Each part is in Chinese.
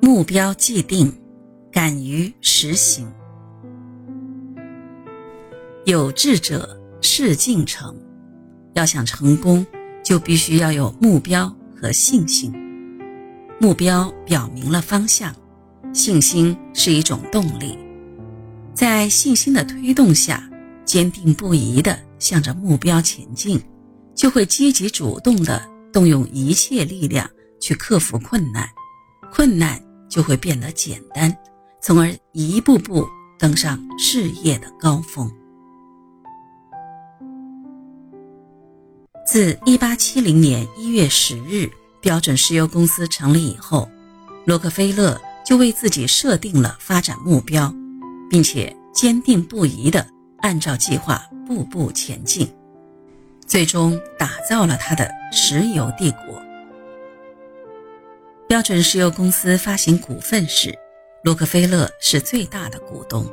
目标既定，敢于实行。有志者事竟成。要想成功，就必须要有目标和信心。目标表明了方向，信心是一种动力。在信心的推动下，坚定不移地向着目标前进，就会积极主动地动用一切力量去克服困难，困难就会变得简单，从而一步步登上事业的高峰。自1870年1月10日标准石油公司成立以后，洛克菲勒就为自己设定了发展目标，并且坚定不移地按照计划步步前进，最终打造了他的石油帝国。标准石油公司发行股份时，洛克菲勒是最大的股东。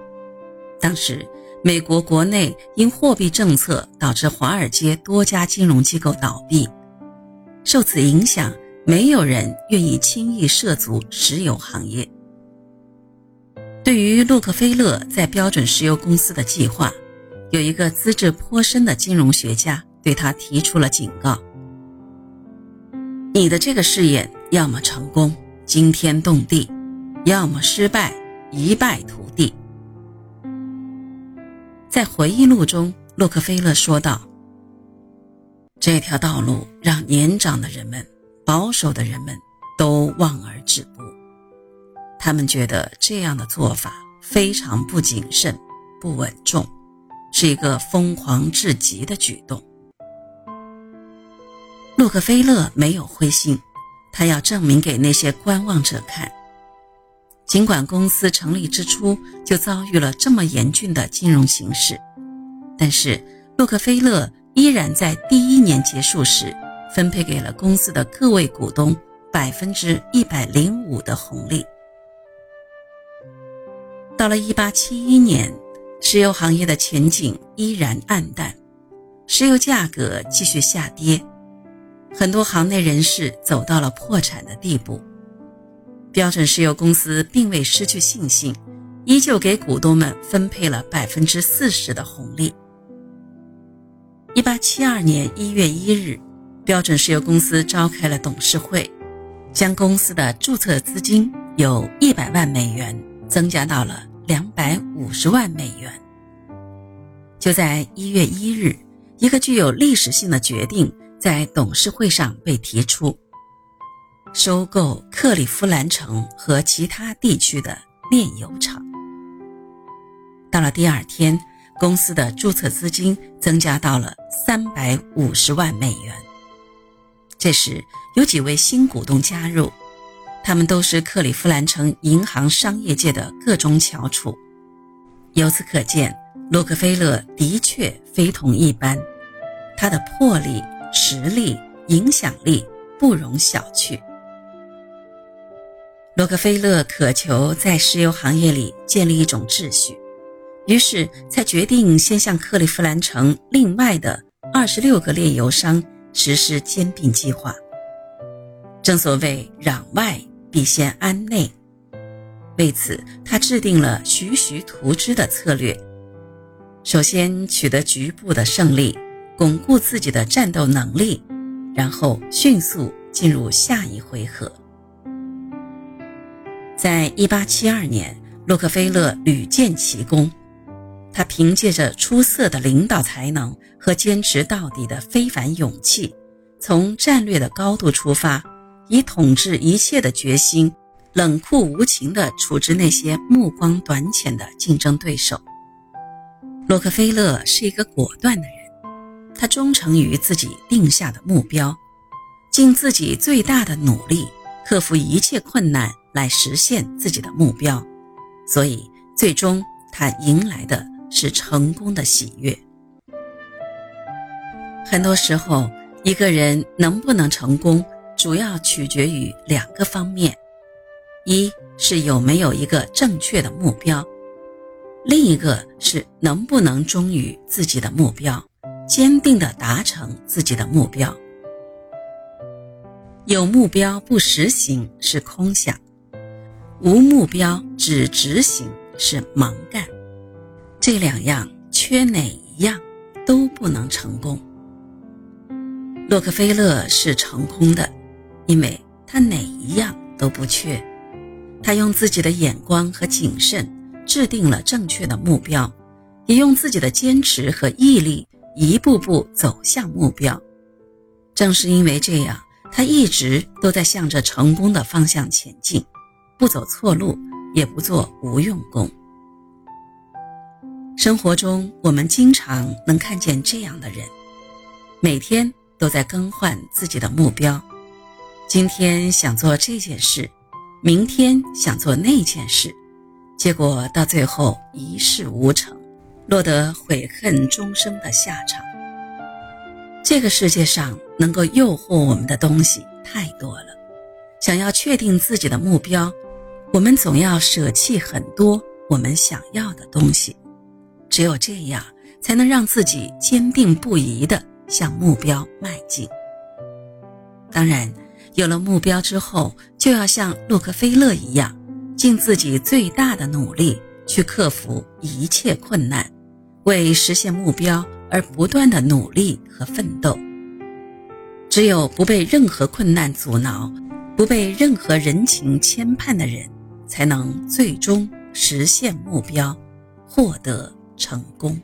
当时。美国国内因货币政策导致华尔街多家金融机构倒闭，受此影响，没有人愿意轻易涉足石油行业。对于洛克菲勒在标准石油公司的计划，有一个资质颇深的金融学家对他提出了警告：“你的这个试验要么成功，惊天动地；要么失败，一败涂地。”在回忆录中，洛克菲勒说道：“这条道路让年长的人们、保守的人们都望而止步。他们觉得这样的做法非常不谨慎、不稳重，是一个疯狂至极的举动。”洛克菲勒没有灰心，他要证明给那些观望者看。尽管公司成立之初就遭遇了这么严峻的金融形势，但是洛克菲勒依然在第一年结束时分配给了公司的各位股东百分之一百零五的红利。到了一八七一年，石油行业的前景依然暗淡，石油价格继续下跌，很多行内人士走到了破产的地步。标准石油公司并未失去信心，依旧给股东们分配了百分之四十的红利。一八七二年一月一日，标准石油公司召开了董事会，将公司的注册资金由一百万美元增加到了两百五十万美元。就在一月一日，一个具有历史性的决定在董事会上被提出。收购克利夫兰城和其他地区的炼油厂。到了第二天，公司的注册资金增加到了三百五十万美元。这时，有几位新股东加入，他们都是克利夫兰城银行商业界的各中翘楚。由此可见，洛克菲勒的确非同一般，他的魄力、实力、影响力不容小觑。洛克菲勒渴求在石油行业里建立一种秩序，于是才决定先向克利夫兰城另外的二十六个炼油商实施兼并计划。正所谓“攘外必先安内”，为此他制定了徐徐图之的策略：首先取得局部的胜利，巩固自己的战斗能力，然后迅速进入下一回合。在一八七二年，洛克菲勒屡建奇功。他凭借着出色的领导才能和坚持到底的非凡勇气，从战略的高度出发，以统治一切的决心，冷酷无情地处置那些目光短浅的竞争对手。洛克菲勒是一个果断的人，他忠诚于自己定下的目标，尽自己最大的努力，克服一切困难。来实现自己的目标，所以最终他迎来的是成功的喜悦。很多时候，一个人能不能成功，主要取决于两个方面：一是有没有一个正确的目标，另一个是能不能忠于自己的目标，坚定地达成自己的目标。有目标不实行是空想。无目标只执行是盲干。这两样缺哪一样都不能成功。洛克菲勒是成功的，因为他哪一样都不缺。他用自己的眼光和谨慎制定了正确的目标，也用自己的坚持和毅力一步步走向目标。正是因为这样，他一直都在向着成功的方向前进，不走错路，也不做无用功。生活中，我们经常能看见这样的人，每天。都在更换自己的目标，今天想做这件事，明天想做那件事，结果到最后一事无成，落得悔恨终生的下场。这个世界上能够诱惑我们的东西太多了，想要确定自己的目标，我们总要舍弃很多我们想要的东西，只有这样，才能让自己坚定不移的。向目标迈进。当然，有了目标之后，就要像洛克菲勒一样，尽自己最大的努力去克服一切困难，为实现目标而不断的努力和奋斗。只有不被任何困难阻挠，不被任何人情牵绊的人，才能最终实现目标，获得成功。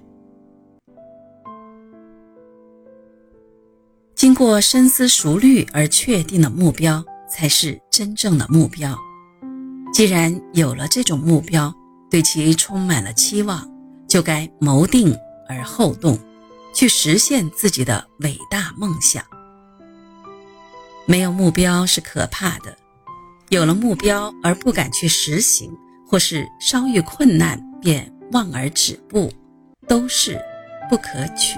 经过深思熟虑而确定的目标，才是真正的目标。既然有了这种目标，对其充满了期望，就该谋定而后动，去实现自己的伟大梦想。没有目标是可怕的，有了目标而不敢去实行，或是稍遇困难便望而止步，都是不可取。